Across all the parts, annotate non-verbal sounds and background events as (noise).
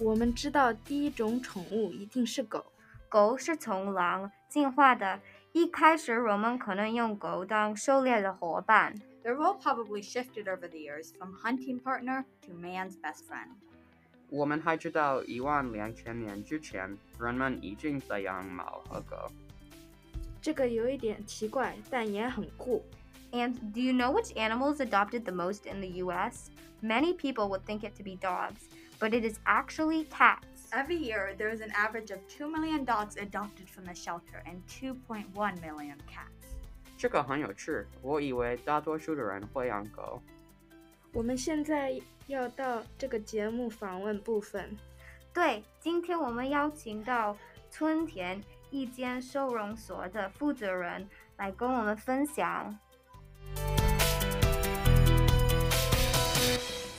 我们知道第一种宠物一定是狗，狗是从狼进化的，一开始人们可能用狗当狩猎的伙伴。Their role probably shifted over the years from hunting partner to man's best friend. 我们还知道一万两千年之前，人们已经在养猫和狗。这个有一点奇怪，但也很酷。And do you know which animals adopted the most in the US? Many people would think it to be dogs, but it is actually cats. Every year, there is an average of 2 million dogs adopted from the shelter and 2.1 million cats. 这个很有趣，我以为大多数的人会养狗。我们现在要到这个节目访问部分。对，今天我们邀请到春田一间收容所的负责人来跟我们分享。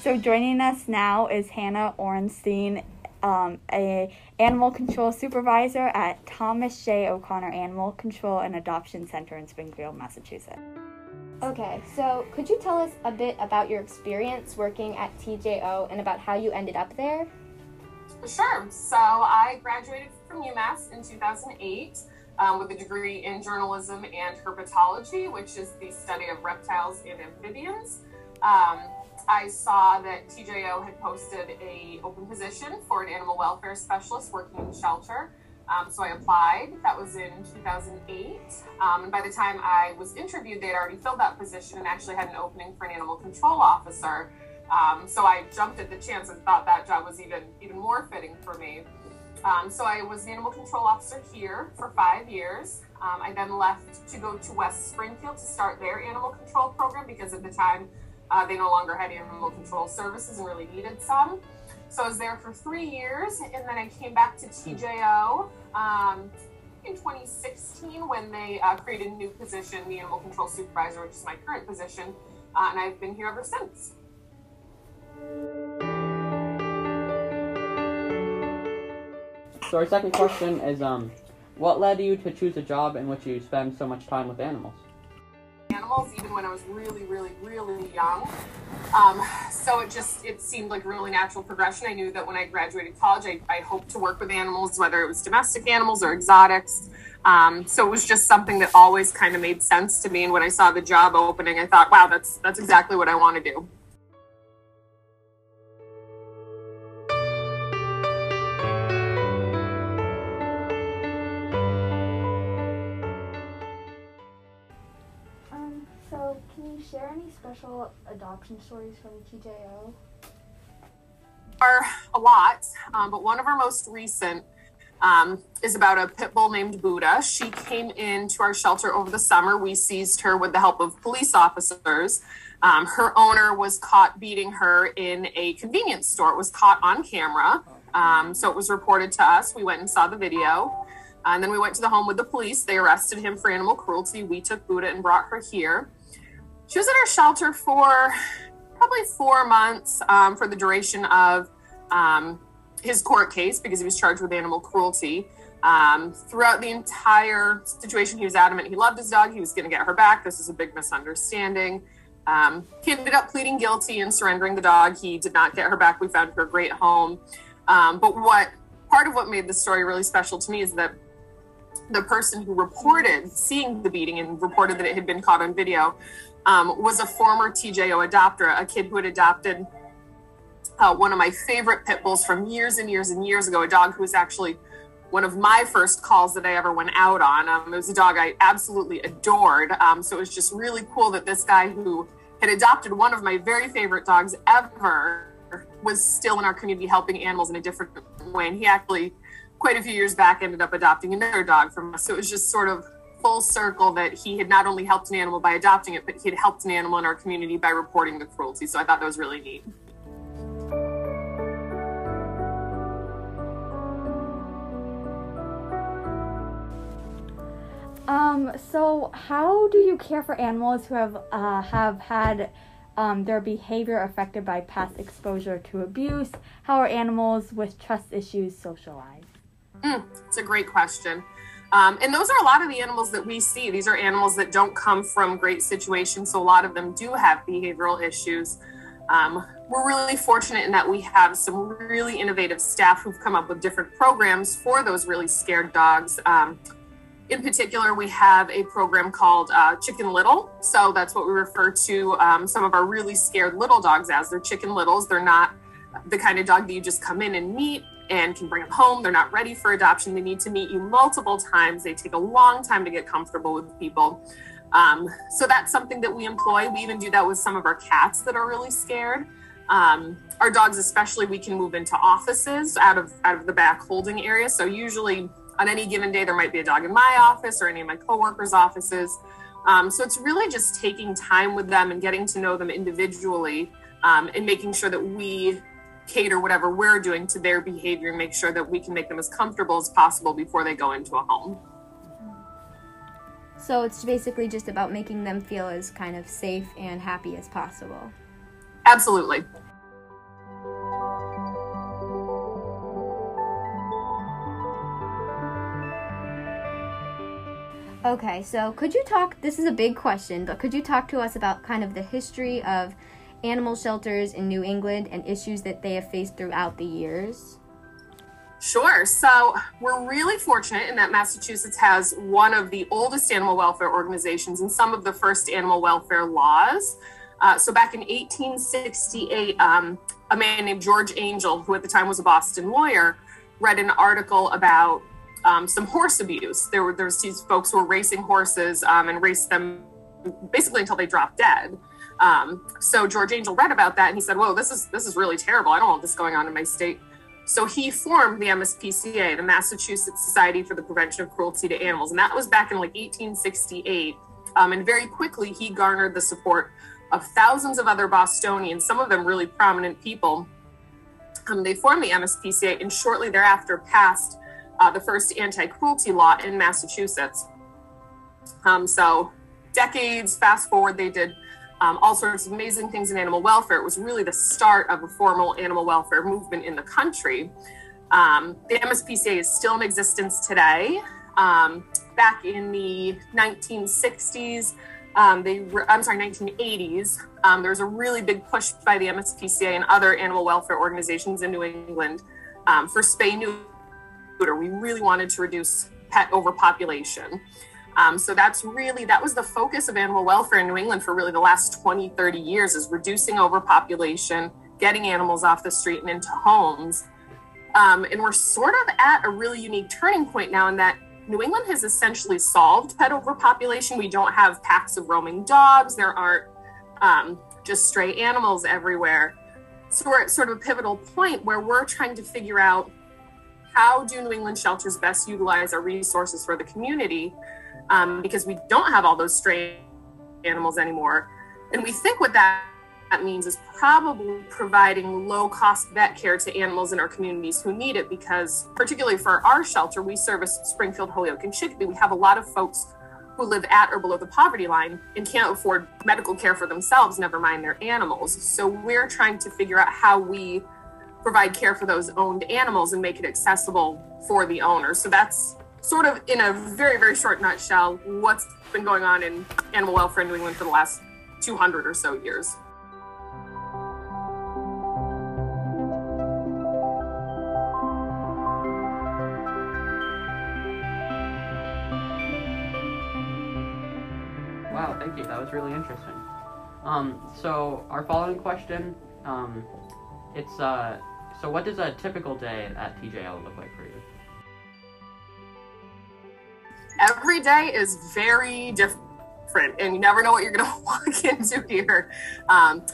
So joining us now is Hannah Ornstein, um, a animal control supervisor at Thomas J. O'Connor Animal Control and Adoption Center in Springfield, Massachusetts. Okay, so could you tell us a bit about your experience working at TJO and about how you ended up there? Sure. So I graduated from UMass in 2008 um, with a degree in journalism and herpetology, which is the study of reptiles and amphibians. Um, I saw that TJO had posted a open position for an animal welfare specialist working in shelter. Um, so I applied. That was in 2008. Um, and by the time I was interviewed, they had already filled that position and actually had an opening for an animal control officer. Um, so I jumped at the chance and thought that job was even even more fitting for me. Um, so I was an animal control officer here for five years. Um, I then left to go to West Springfield to start their animal control program because at the time uh, they no longer had animal control services and really needed some. So I was there for three years, and then I came back to TJO um, in 2016 when they uh, created a new position, the animal control supervisor, which is my current position, uh, and I've been here ever since. So our second question is um, what led you to choose a job in which you spend so much time with animals? Animals even when I was really, really, really young. Um, so it just it seemed like a really natural progression. I knew that when I graduated college, I, I hoped to work with animals, whether it was domestic animals or exotics. Um, so it was just something that always kind of made sense to me. And when I saw the job opening, I thought, wow, that's that's exactly what I want to do. You share any special adoption stories from TJO? are a lot, um, but one of our most recent um, is about a pit bull named Buddha. She came into our shelter over the summer. We seized her with the help of police officers. Um, her owner was caught beating her in a convenience store. It was caught on camera. Um, so it was reported to us. We went and saw the video. And then we went to the home with the police. They arrested him for animal cruelty. We took Buddha and brought her here. She was at our shelter for probably four months um, for the duration of um, his court case because he was charged with animal cruelty. Um, throughout the entire situation, he was adamant he loved his dog. He was going to get her back. This is a big misunderstanding. Um, he ended up pleading guilty and surrendering the dog. He did not get her back. We found her a great home. Um, but what part of what made the story really special to me is that the person who reported seeing the beating and reported that it had been caught on video um, was a former TJO adopter, a kid who had adopted uh, one of my favorite pit bulls from years and years and years ago, a dog who was actually one of my first calls that I ever went out on. Um, it was a dog I absolutely adored. Um, so it was just really cool that this guy who had adopted one of my very favorite dogs ever was still in our community helping animals in a different way. And he actually, quite a few years back, ended up adopting another dog from us. So it was just sort of full circle that he had not only helped an animal by adopting it, but he had helped an animal in our community by reporting the cruelty. So I thought that was really neat. Um, so how do you care for animals who have uh, have had um, their behavior affected by past exposure to abuse? How are animals with trust issues socialized? Mm, it's a great question. Um, and those are a lot of the animals that we see. These are animals that don't come from great situations, so a lot of them do have behavioral issues. Um, we're really fortunate in that we have some really innovative staff who've come up with different programs for those really scared dogs. Um, in particular, we have a program called uh, Chicken Little. So that's what we refer to um, some of our really scared little dogs as. They're chicken littles. They're not the kind of dog that you just come in and meet and can bring them home. They're not ready for adoption. They need to meet you multiple times. They take a long time to get comfortable with people. Um, so that's something that we employ. We even do that with some of our cats that are really scared. Um, our dogs, especially, we can move into offices out of out of the back holding area. So usually on any given day, there might be a dog in my office or any of my coworkers' offices. Um, so it's really just taking time with them and getting to know them individually um, and making sure that we cater whatever we're doing to their behavior and make sure that we can make them as comfortable as possible before they go into a home. So it's basically just about making them feel as kind of safe and happy as possible. Absolutely. Okay, so could you talk? This is a big question, but could you talk to us about kind of the history of animal shelters in New England and issues that they have faced throughout the years? Sure. So we're really fortunate in that Massachusetts has one of the oldest animal welfare organizations and some of the first animal welfare laws. Uh, so back in 1868, um, a man named George Angell, who at the time was a Boston lawyer, read an article about um, some horse abuse. There were there's these folks who were racing horses um, and raced them basically until they dropped dead. Um, so George Angell read about that and he said, "Whoa, this is this is really terrible. I don't want this going on in my state." So he formed the MSPCA, the Massachusetts Society for the Prevention of Cruelty to Animals, and that was back in like 1868. Um, and very quickly, he garnered the support of thousands of other Bostonians, some of them really prominent people. Um, they formed the MSPCA and shortly thereafter passed uh, the first anti cruelty law in Massachusetts. Um, so, decades fast forward, they did um, all sorts of amazing things in animal welfare. It was really the start of a formal animal welfare movement in the country. Um, the MSPCA is still in existence today. Um, back in the 1960s, um, they were, I'm sorry, 1980s, um, there was a really big push by the MSPCA and other animal welfare organizations in New England um, for spay neuter. We really wanted to reduce pet overpopulation. Um, so that's really that was the focus of animal welfare in New England for really the last 20, 30 years is reducing overpopulation, getting animals off the street and into homes. Um, and we're sort of at a really unique turning point now in that New England has essentially solved pet overpopulation. We don't have packs of roaming dogs. There aren't um, just stray animals everywhere. So we're at sort of a pivotal point where we're trying to figure out how do New England shelters best utilize our resources for the community um, because we don't have all those stray animals anymore. And we think what that, that means is probably providing low cost vet care to animals in our communities who need it because, particularly for our shelter, we service Springfield, Holyoke, and Chicopee. We have a lot of folks who live at or below the poverty line and can't afford medical care for themselves, never mind their animals. So we're trying to figure out how we provide care for those owned animals and make it accessible for the owners. So that's sort of in a very, very short nutshell, what's been going on in animal welfare in New England for the last 200 or so years. Wow, thank you. That was really interesting. Um, so our following question, um, it's uh, so what does a typical day at TJO look like for you? Every day is very different and you never know what you're going (laughs) to walk into here. Um,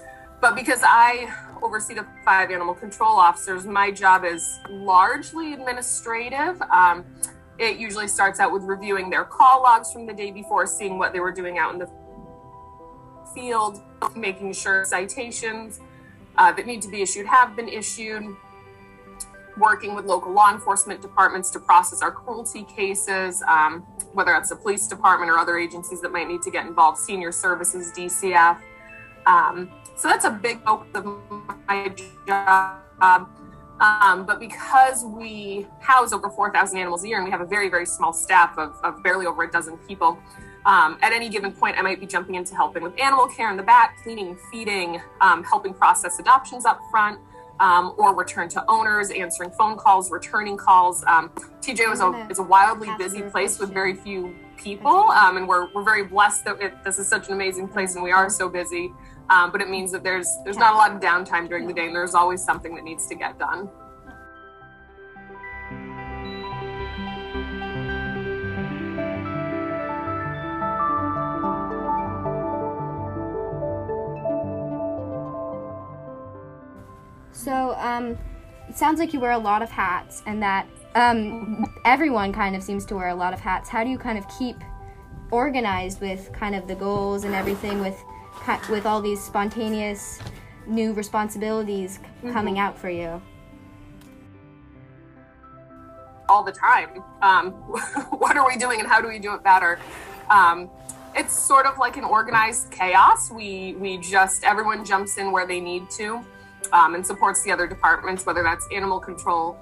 but because I oversee the five animal control officers, my job is largely administrative. Um, it usually starts out with reviewing their call logs from the day before, seeing what they were doing out in the field, making sure citations uh, that need to be issued have been issued. Working with local law enforcement departments to process our cruelty cases, um, whether that's the police department or other agencies that might need to get involved, senior services, DCF. Um, so that's a big focus of my job. Um, but because we house over 4,000 animals a year and we have a very, very small staff of, of barely over a dozen people, um, at any given point, I might be jumping into helping with animal care in the back, cleaning, feeding, um, helping process adoptions up front, um, or return to owners, answering phone calls, returning calls. Um, TJ is a, is a wildly busy place with very few people, um, and we're, we're very blessed that it, this is such an amazing place and we are so busy. Um, but it means that there's there's not a lot of downtime during the day, and there's always something that needs to get done. So, um, it sounds like you wear a lot of hats, and that um, everyone kind of seems to wear a lot of hats. How do you kind of keep organized with kind of the goals and everything with with all these spontaneous new responsibilities c- coming out for you? all the time. Um, (laughs) what are we doing and how do we do it better? Um, it's sort of like an organized chaos. We we just everyone jumps in where they need to um, and supports the other departments, whether that's animal control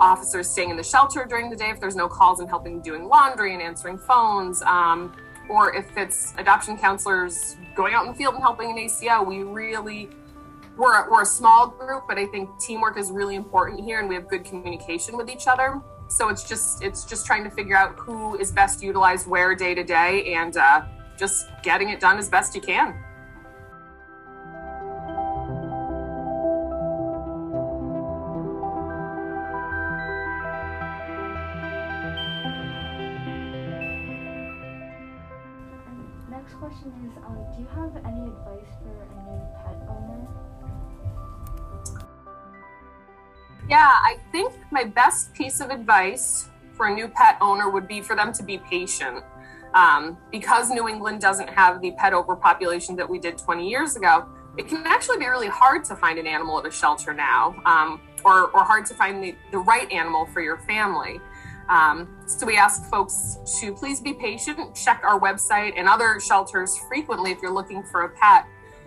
officers staying in the shelter during the day if there's no calls and helping doing laundry and answering phones, um, or if it's adoption counselors going out in the field and helping an ACO. We really we're, we're a small group, but I think teamwork is really important here, and we have good communication with each other. So it's just it's just trying to figure out who is best utilized where day to day, and uh, just getting it done as best you can. Question is, um, do you have any advice for a new pet owner? Yeah, I think my best piece of advice for a new pet owner would be for them to be patient. Um, because New England doesn't have the pet overpopulation that we did 20 years ago, it can actually be really hard to find an animal at a shelter now, um, or, or hard to find the, the right animal for your family. Um, so we ask folks to please be patient, check our website and other shelters frequently if you're looking for a pet.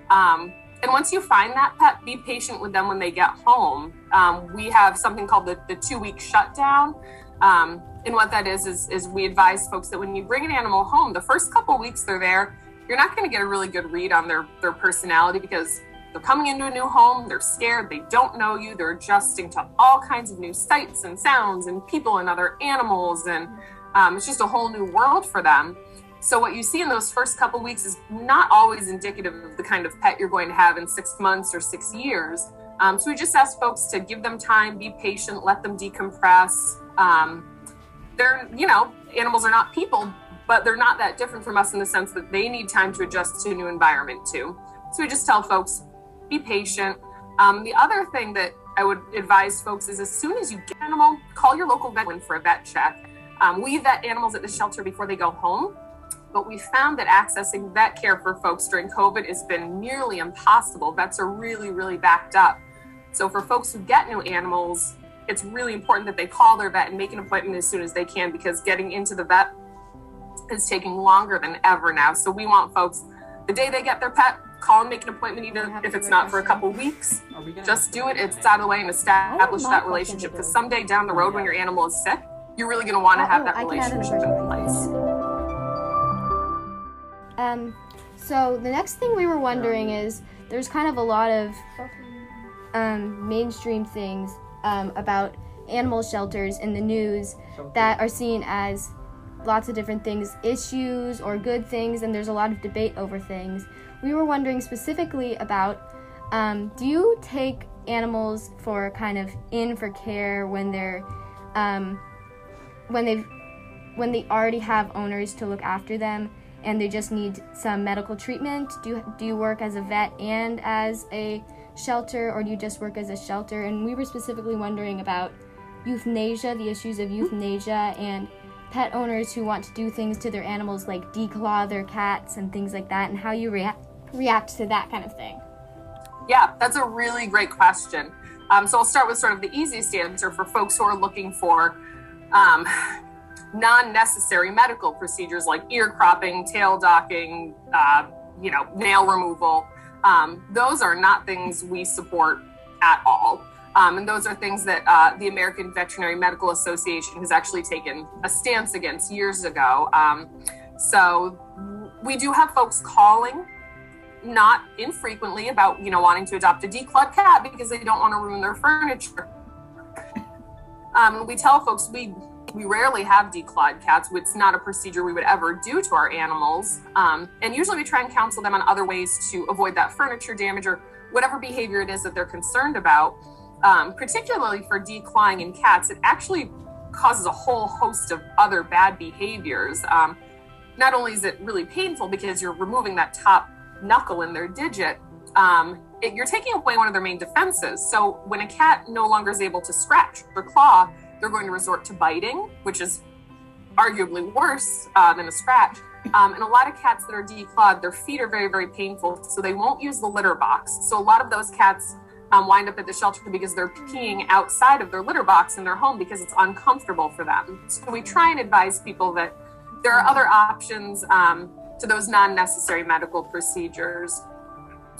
Um, and once you find that pet, be patient with them when they get home. Um, we have something called the, the two week shutdown. Um, and what that is, is, is we advise folks that when you bring an animal home, the first couple weeks they're there, you're not going to get a really good read on their, their personality because they're coming into a new home, they're scared, they don't know you, they're adjusting to all kinds of new sights and sounds and people and other animals. And um, it's just a whole new world for them. So what you see in those first couple weeks is not always indicative of the kind of pet you're going to have in six months or six years. Um, so we just ask folks to give them time, be patient, let them decompress. Um, they're, you know, animals are not people, but they're not that different from us in the sense that they need time to adjust to a new environment too. So we just tell folks, be patient. Um, the other thing that I would advise folks is as soon as you get an animal, call your local vet for a vet check. Um, we vet animals at the shelter before they go home but we found that accessing vet care for folks during COVID has been nearly impossible. Vets are really, really backed up. So for folks who get new animals, it's really important that they call their vet and make an appointment as soon as they can because getting into the vet is taking longer than ever now. So we want folks the day they get their pet, call and make an appointment, even if it's not for a couple weeks. We Just do it. It's out of the way and establish that relationship. Because someday down the road, when your animal is sick, you're really going to want to have Oh, that I can add an relationship in place. Um, so the next thing we were wondering is there's kind of a lot of um, mainstream things um, about animal shelters in the news that are seen as lots of different things, issues or good things, and there's a lot of debate over things. We were wondering specifically about um, do you take animals for kind of in for care when they're um, when they've when they already have owners to look after them and they just need some medical treatment? Do you, do you work as a vet and as a shelter, or do you just work as a shelter? And we were specifically wondering about euthanasia, the issues of euthanasia, and pet owners who want to do things to their animals like declaw their cats and things like that, and how you react react to that kind of thing. Yeah, that's a really great question. Um, so I'll start with sort of the easiest answer for folks who are looking for um, non-necessary medical procedures like ear cropping, tail docking, uh, you know, nail removal. Um, those are not things we support at all. Um, and those are things that uh, the American Veterinary Medical Association has actually taken a stance against years ago. Um, so we do have folks calling not infrequently about you know wanting to adopt a declawed cat because they don't want to ruin their furniture. Um, we tell folks we we rarely have declawed cats. It's not a procedure we would ever do to our animals. Um, and usually we try and counsel them on other ways to avoid that furniture damage or whatever behavior it is that they're concerned about. Um, particularly for declawing in cats, it actually causes a whole host of other bad behaviors. Um, not only is it really painful because you're removing that top knuckle in their digit, um, it, you're taking away one of their main defenses. So when a cat no longer is able to scratch or claw, they're going to resort to biting, which is arguably worse uh, than a scratch. Um, and a lot of cats that are declawed, their feet are very, very painful, so they won't use the litter box. So a lot of those cats um, wind up at the shelter because they're peeing outside of their litter box in their home because it's uncomfortable for them. So we try and advise people that there are other options um, to those non necessary medical procedures.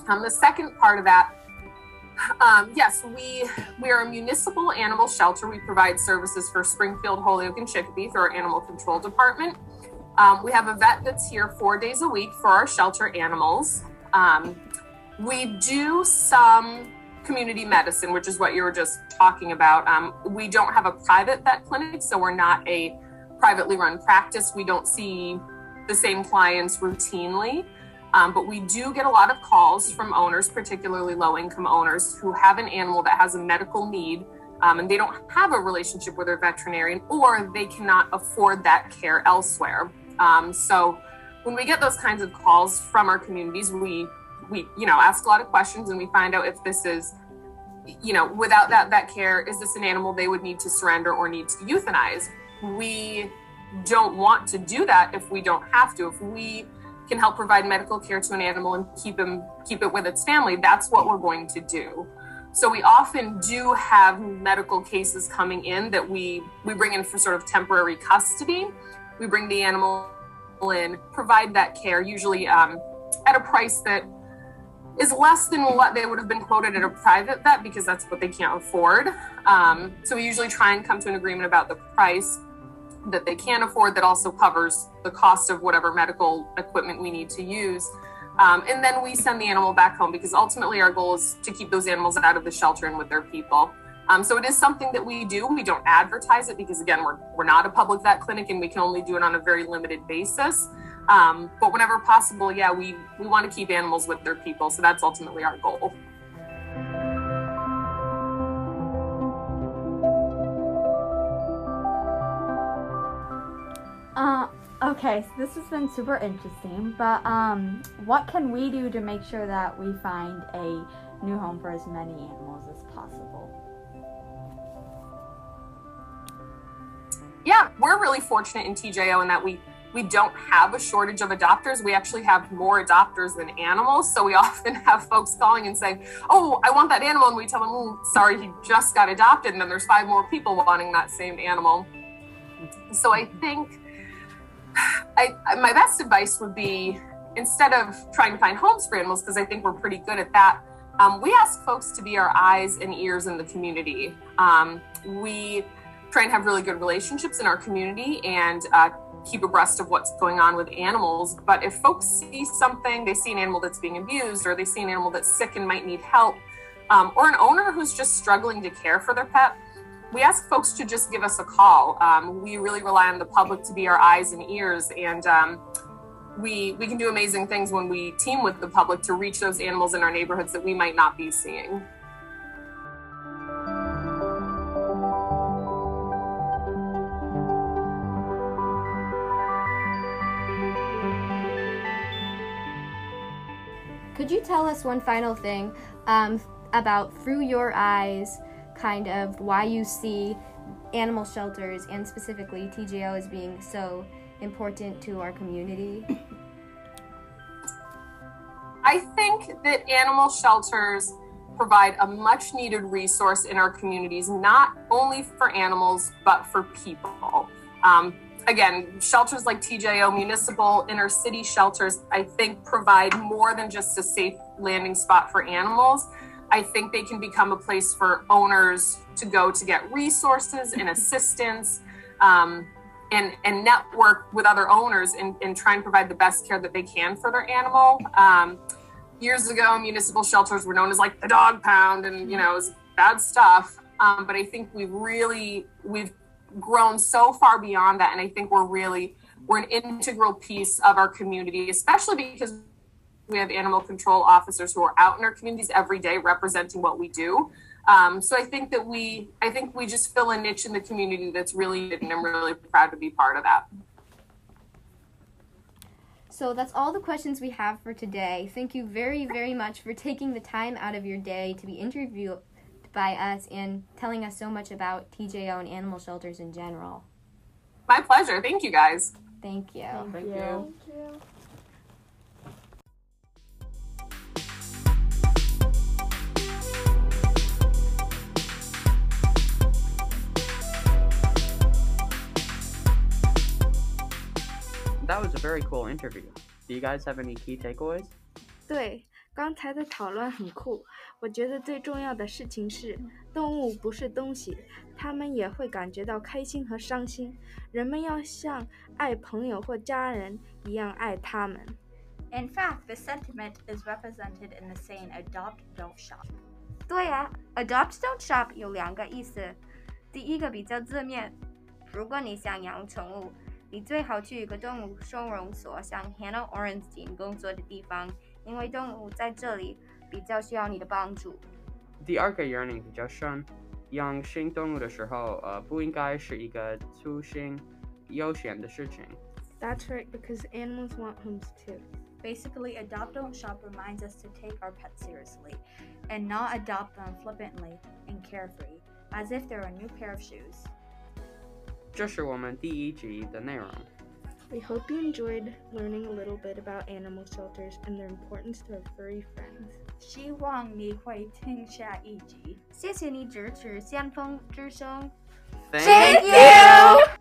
Um, the second part of that, um, yes, we we are a municipal animal shelter. We provide services for Springfield, Holyoke, and Chicopee through our animal control department. Um, we have a vet that's here four days a week for our shelter animals. Um, we do some community medicine, which is what you were just talking about. Um, we don't have a private vet clinic, so we're not a privately run practice. We don't see the same clients routinely. Um, but we do get a lot of calls from owners, particularly low income owners, who have an animal that has a medical need um, and they don't have a relationship with their veterinarian or they cannot afford that care elsewhere. Um, so when we get those kinds of calls from our communities, we we you know ask a lot of questions and we find out if this is you know without that vet care is this an animal they would need to surrender or need to euthanize we don't want to do that if we don't have to. If we can help provide medical care to an animal and keep him keep it with its family that's what we're going to do. So we often do have medical cases coming in that we we bring in for sort of temporary custody. We bring the animal in provide that care usually um, at a price that is less than what they would have been quoted at a private vet because that's what they can't afford. Um, so we usually try and come to an agreement about the price that they can afford that also covers the cost of whatever medical equipment we need to use. Um, and then we send the animal back home because ultimately our goal is to keep those animals out of the shelter and with their people. Um, so it is something that we do. We don't advertise it because again, we're, we're not a public vet clinic and we can only do it on a very limited basis. Um, but whenever possible, yeah, we, we want to keep animals with their people. So that's ultimately our goal. Uh, okay, so this has been super interesting, but um, what can we do to make sure that we find a new home for as many animals as possible? Yeah, we're really fortunate in TJO in that we we don't have a shortage of adopters. We actually have more adopters than animals. So we (laughs) often have folks calling and saying, Oh, I want that animal. And we tell them, oh, Sorry, he just got adopted. And then there's five more people wanting that same animal. So I think I, my best advice would be instead of trying to find homes for animals, because I think we're pretty good at that, um, we ask folks to be our eyes and ears in the community. Um, we try and have really good relationships in our community and uh, keep abreast of what's going on with animals. But if folks see something, they see an animal that's being abused, or they see an animal that's sick and might need help, um, or an owner who's just struggling to care for their pet, we ask folks to just give us a call. Um, we really rely on the public to be our eyes and ears, and um, we we can do amazing things when we team with the public to reach those animals in our neighborhoods that we might not be seeing. Could you tell us one final thing um, about through your eyes, kind of why you see animal shelters and specifically TJO as being so important to our community? (laughs) I think that animal shelters provide a much needed resource in our communities, not only for animals, but for people. Um, again, shelters like TJO, municipal inner city shelters, I think provide more than just a safe landing spot for animals. I think they can become a place for owners to go to get resources and assistance um, and, and network with other owners and, and try and provide the best care that they can for their animal. Um, years ago, municipal shelters were known as like the dog pound and, you know, it was bad stuff. Um, but I think we've really, we've grown so far beyond that. And I think we're really, we're an integral piece of our community, especially because we have animal control officers who are out in our communities every day representing what we do. Um, so I think that we, I think we just fill a niche in the community that's really, needed, and I'm really proud to be part of that. So that's all the questions we have for today. Thank you very, very much for taking the time out of your day to be interviewed by us and telling us so much about TJO and animal shelters in general. My pleasure. Thank you guys. Thank you. Thank you. That was a very cool interview. Do you guys have any key takeaways? 对，刚才的讨论很酷。我觉得最重要的事情是，动物不是东西，它们也会感觉到开心和伤心。人们要像爱朋友或家人一样爱它们。 In fact, this sentiment is represented in the saying adopt, don't shop. 对呀、a d o p t don't shop 有两个意思。第一个比较字面，如果你想养宠物， 你最好去一个动物收容所，像 Hannah Orenstein 工作的地方，因为动物在这里比较需要你的帮助。第二个 yearning 比较深，养新动物的时候，呃，不应该是一个粗心悠闲的事情。 That's right, because animals want homes too. Basically, adopt, don't shop reminds us to take our pets seriously and not adopt them flippantly and carefree, as if they're a new pair of shoes. 这是我们第一集的内容。 We hope you enjoyed learning a little bit about animal shelters and their importance to our furry friends. 希望你会听下一集。谢谢你支持先锋之声。 Thank you.